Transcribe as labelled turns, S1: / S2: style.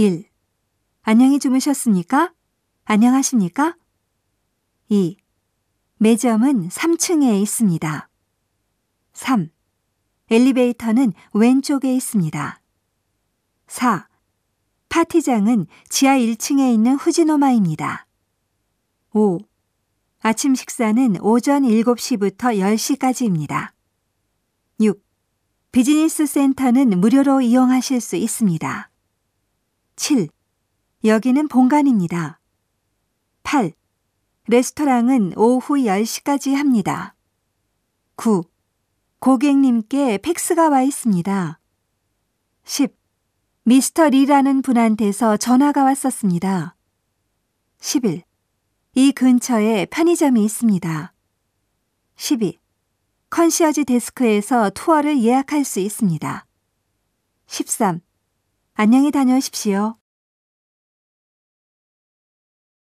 S1: 1. 안녕히 주무셨습니까? 안녕하십니까? 2. 매점은 3층에 있습니다. 3. 엘리베이터는 왼쪽에 있습니다. 4. 파티장은 지하 1층에 있는 후지노마입니다. 5. 아침 식사는 오전 7시부터 10시까지입니다. 6. 비즈니스 센터는 무료로 이용하실 수 있습니다. 7. 여기는 본관입니다. 8. 레스토랑은 오후 10시까지 합니다. 9. 고객님께 팩스가 와 있습니다. 10. 미스터 리라는 분한테서 전화가 왔었습니다. 11. 이 근처에 편의점이 있습니다. 12. 컨시어지 데스크에서 투어를 예약할 수 있습니다. 13. 안녕히 다녀오십시오.